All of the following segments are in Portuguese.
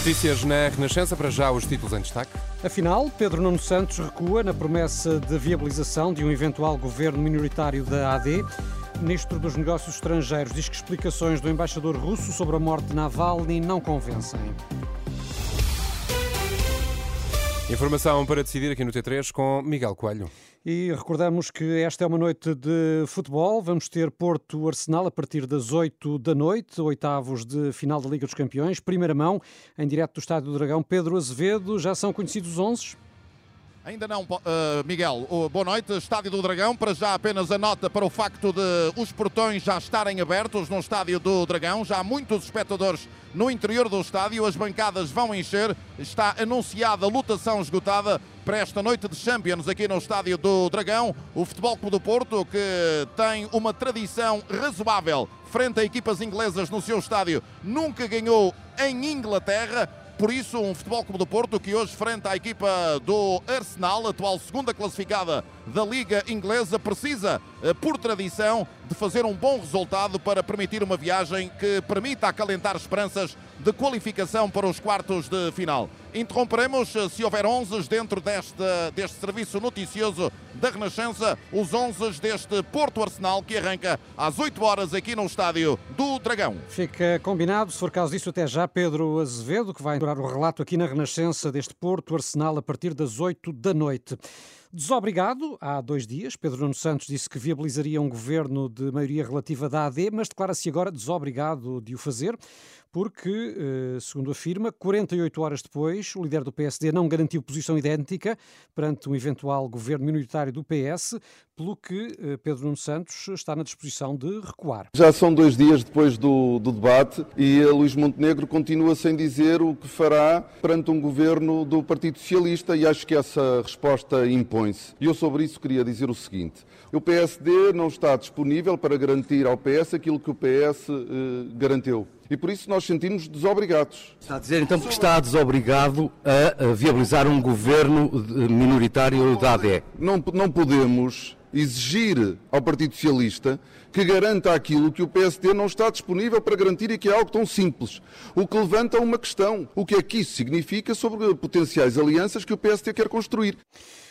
Notícias na Renascença, para já os títulos em destaque. Afinal, Pedro Nuno Santos recua na promessa de viabilização de um eventual governo minoritário da AD. Ministro dos Negócios Estrangeiros diz que explicações do embaixador russo sobre a morte de Navalny não convencem. Informação para decidir aqui no T3 com Miguel Coelho. E recordamos que esta é uma noite de futebol. Vamos ter Porto Arsenal a partir das 8 da noite, oitavos de final da Liga dos Campeões. Primeira mão, em direto do Estádio do Dragão. Pedro Azevedo, já são conhecidos os 11? Ainda não, uh, Miguel. Uh, boa noite. Estádio do Dragão. Para já apenas a nota para o facto de os portões já estarem abertos no Estádio do Dragão. Já há muitos espectadores no interior do estádio. As bancadas vão encher. Está anunciada a lotação esgotada para esta noite de Champions aqui no Estádio do Dragão. O Futebol Clube do Porto, que tem uma tradição razoável frente a equipas inglesas no seu estádio, nunca ganhou em Inglaterra por isso, um Futebol Clube do Porto que hoje, frente à equipa do Arsenal, atual segunda classificada da Liga Inglesa, precisa, por tradição, de fazer um bom resultado para permitir uma viagem que permita acalentar esperanças de qualificação para os quartos de final. Interromperemos, eh, se houver 11 dentro deste, deste serviço noticioso da Renascença, os 11 deste Porto Arsenal que arranca às 8 horas aqui no estádio do Dragão. Fica combinado, se for caso disso, até já Pedro Azevedo, que vai durar o relato aqui na Renascença deste Porto Arsenal a partir das 8 da noite. Desobrigado, há dois dias, Pedro Nuno Santos disse que viabilizaria um governo de maioria relativa da AD, mas declara-se agora desobrigado de o fazer porque, eh, segundo afirma, 48 horas depois, o líder do PSD não garantiu posição idêntica perante um eventual governo minoritário do PS, pelo que eh, Pedro Nuno Santos está na disposição de recuar. Já são dois dias depois do, do debate e Luís Montenegro continua sem dizer o que fará perante um governo do Partido Socialista e acho que essa resposta impõe-se. E eu sobre isso queria dizer o seguinte. O PSD não está disponível para garantir ao PS aquilo que o PS eh, garantiu e por isso nós sentimos desobrigados. Está a dizer então que está desobrigado a viabilizar um governo minoritário da AD? Não, não podemos exigir ao Partido Socialista que garanta aquilo que o PSD não está disponível para garantir e que é algo tão simples. O que levanta uma questão. O que é que isso significa sobre potenciais alianças que o PSD quer construir?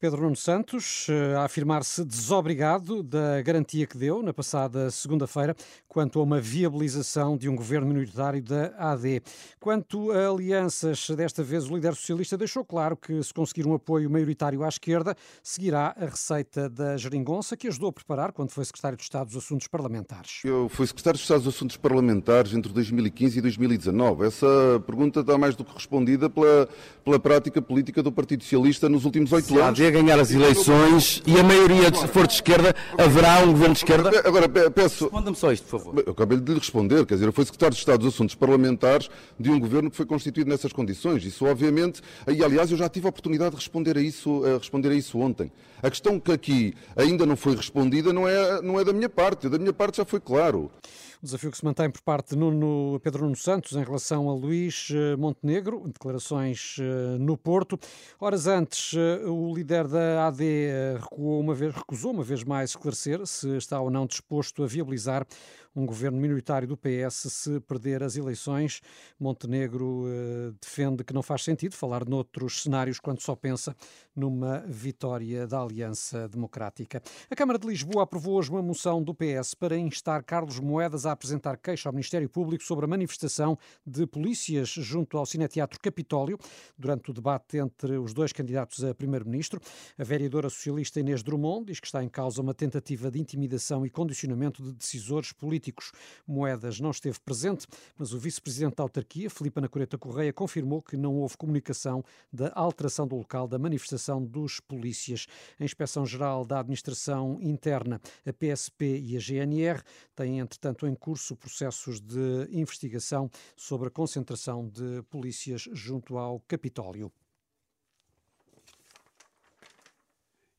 Pedro Nuno Santos eh, a afirmar-se desobrigado da garantia que deu na passada segunda-feira quanto a uma viabilização de um governo minoritário da AD. Quanto a alianças, desta vez o líder socialista deixou claro que se conseguir um apoio maioritário à esquerda, seguirá a receita da geringonça que ajudou a preparar quando foi secretário de Estado dos Assuntos Parlamentares. Eu fui secretário de Estado dos Assuntos Parlamentares entre 2015 e 2019. Essa pergunta está mais do que respondida pela, pela prática política do Partido Socialista nos últimos oito anos ganhar as eleições e a maioria for de esquerda, haverá um governo de esquerda? Agora, peço... Responda-me só isto, por favor. Eu acabei de lhe responder, quer dizer, eu fui secretário de Estado dos Assuntos Parlamentares de um governo que foi constituído nessas condições. Isso, obviamente, e aliás, eu já tive a oportunidade de responder a isso, a responder a isso ontem. A questão que aqui ainda não foi respondida não é, não é da minha parte, da minha parte já foi claro. O desafio que se mantém por parte de Nuno, Pedro Nuno Santos em relação a Luís eh, Montenegro, declarações eh, no Porto. Horas antes, eh, o líder da AD recuou uma vez, recusou uma vez mais esclarecer se está ou não disposto a viabilizar um governo minoritário do PS se perder as eleições. Montenegro defende que não faz sentido falar noutros cenários quando só pensa numa vitória da Aliança Democrática. A Câmara de Lisboa aprovou hoje uma moção do PS para instar Carlos Moedas a apresentar queixa ao Ministério Público sobre a manifestação de polícias junto ao Cineteatro Capitólio durante o debate entre os dois candidatos a primeiro-ministro. A vereadora socialista Inês Drummond diz que está em causa uma tentativa de intimidação e condicionamento de decisores políticos. Moedas não esteve presente, mas o vice-presidente da autarquia, Filipe Anacoreta Correia, confirmou que não houve comunicação da alteração do local da manifestação dos polícias. A Inspeção-Geral da Administração Interna, a PSP e a GNR têm, entretanto, curso processos de investigação sobre a concentração de polícias junto ao Capitólio.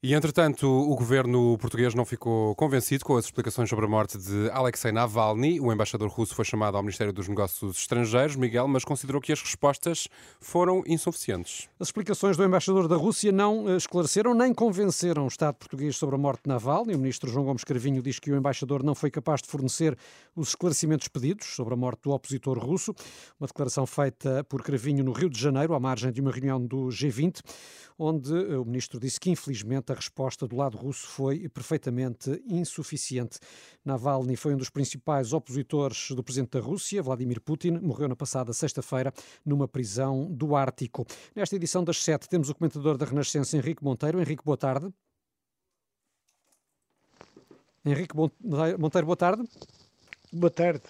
E, entretanto, o governo português não ficou convencido com as explicações sobre a morte de Alexei Navalny. O embaixador russo foi chamado ao Ministério dos Negócios Estrangeiros, Miguel, mas considerou que as respostas foram insuficientes. As explicações do embaixador da Rússia não eh, esclareceram nem convenceram o Estado português sobre a morte de Navalny. O ministro João Gomes Carvinho diz que o embaixador não foi capaz de fornecer os esclarecimentos pedidos sobre a morte do opositor russo. Uma declaração feita por Carvinho no Rio de Janeiro, à margem de uma reunião do G20, onde eh, o ministro disse que, infelizmente, a resposta do lado russo foi perfeitamente insuficiente. Navalny foi um dos principais opositores do presidente da Rússia, Vladimir Putin, morreu na passada sexta-feira numa prisão do Ártico. Nesta edição das sete temos o comentador da Renascença, Henrique Monteiro. Henrique, boa tarde. Henrique Monteiro, boa tarde. Boa tarde.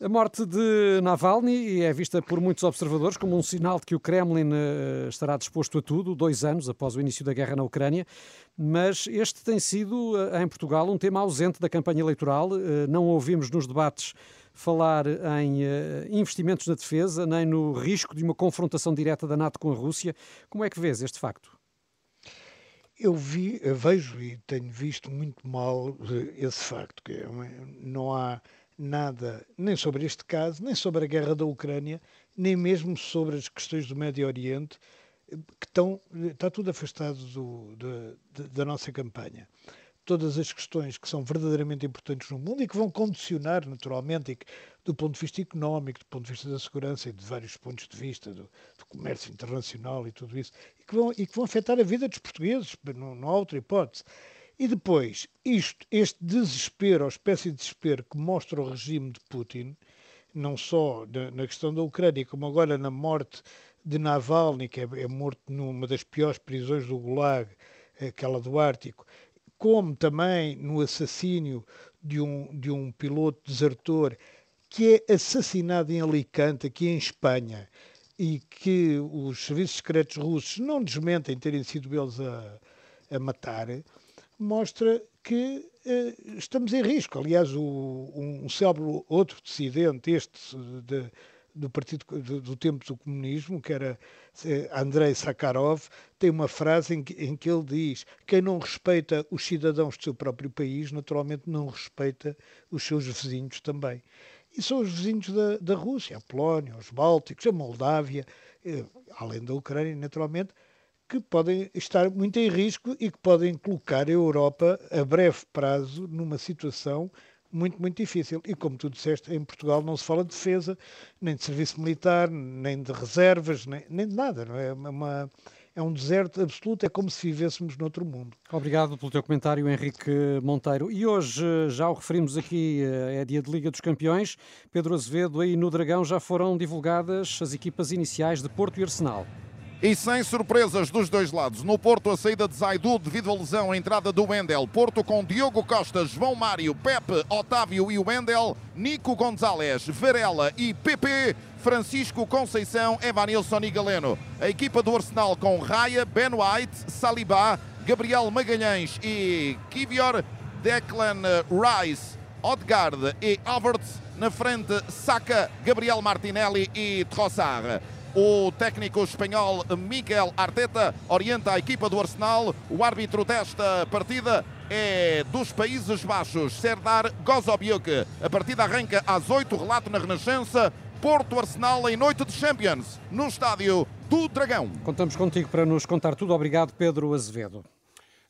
A morte de Navalny é vista por muitos observadores como um sinal de que o Kremlin eh, estará disposto a tudo, dois anos após o início da guerra na Ucrânia, mas este tem sido, eh, em Portugal, um tema ausente da campanha eleitoral. Eh, não ouvimos nos debates falar em investimentos na defesa, nem no risco de uma confrontação direta da NATO com a Rússia. Como é que vês este facto? Eu vi, vejo e tenho visto muito mal esse facto, que é não há nada nem sobre este caso, nem sobre a guerra da Ucrânia, nem mesmo sobre as questões do Médio Oriente, que estão, está tudo afastado do, da, nossa campanha. Todas as questões que são verdadeiramente importantes no mundo e que vão condicionar naturalmente, e que, do ponto de vista económico, do ponto de vista da segurança e de vários pontos de vista, do, do comércio internacional e tudo isso, e que, vão, e que vão afetar a vida dos portugueses, não, não há outra hipótese. E depois, isto, este desespero, ou espécie de desespero que mostra o regime de Putin, não só na, questão da Ucrânia, como agora na morte de Navalny, que é, é, morto numa das piores prisões do Gulag, aquela do Ártico, como também no assassínio de um, de um piloto desertor que é assassinado em Alicante, aqui em Espanha, e que os serviços secretos russos não desmentem terem sido eles a, a matar mostra que eh, estamos em risco. Aliás, o, um célebre outro dissidente, este de, do partido do, do, tempo do comunismo, que era eh, Andrei Sakharov, tem uma frase em que, em que ele diz: quem não respeita os cidadãos do seu próprio país, naturalmente não respeita os seus vizinhos também. E são os vizinhos da, da Rússia, a Polónia, os Bálticos, a Moldávia, eh, além da Ucrânia, naturalmente, que podem estar muito em risco e que podem colocar a Europa a breve prazo numa situação muito, muito difícil. E como tu disseste, em Portugal não se fala de defesa, nem de serviço militar, nem de reservas, nem, nem de nada. Não é? é uma, é um deserto absoluto, é como se vivêssemos noutro mundo. Obrigado pelo teu comentário, Henrique Monteiro. E hoje, já o referimos aqui, eh, é dia de Liga dos Campeões. Pedro Azevedo, aí no Dragão já foram divulgadas as equipas iniciais de Porto e Arsenal. E sem surpresas dos dois lados. No Porto, a saída de Zaidu devido à lesão, a entrada do Wendel. Porto com Diogo Costa, João Mário, Pepe, Otávio e Wendel, Nico Gonzalez, Varela e PP, Francisco Conceição, Evanilson e Galeno. A equipa do Arsenal com Raya, Ben White, Salibá, Gabriel Magalhães e Kivior, Declan Rice, Odgaard e Havertz. Na frente, Saka, Gabriel Martinelli e Trossard. O técnico espanhol Miguel Arteta orienta a equipa do Arsenal. O árbitro desta partida é dos Países Baixos, Serdar Gozobiuk. A partida arranca às 8, relato na Renascença. Porto Arsenal em noite de Champions, no estádio do Dragão. Contamos contigo para nos contar tudo. Obrigado, Pedro Azevedo.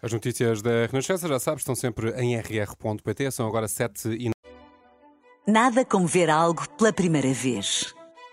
As notícias da Renascença, já sabes, estão sempre em rr.pt. São agora 7 e. Nada como ver algo pela primeira vez.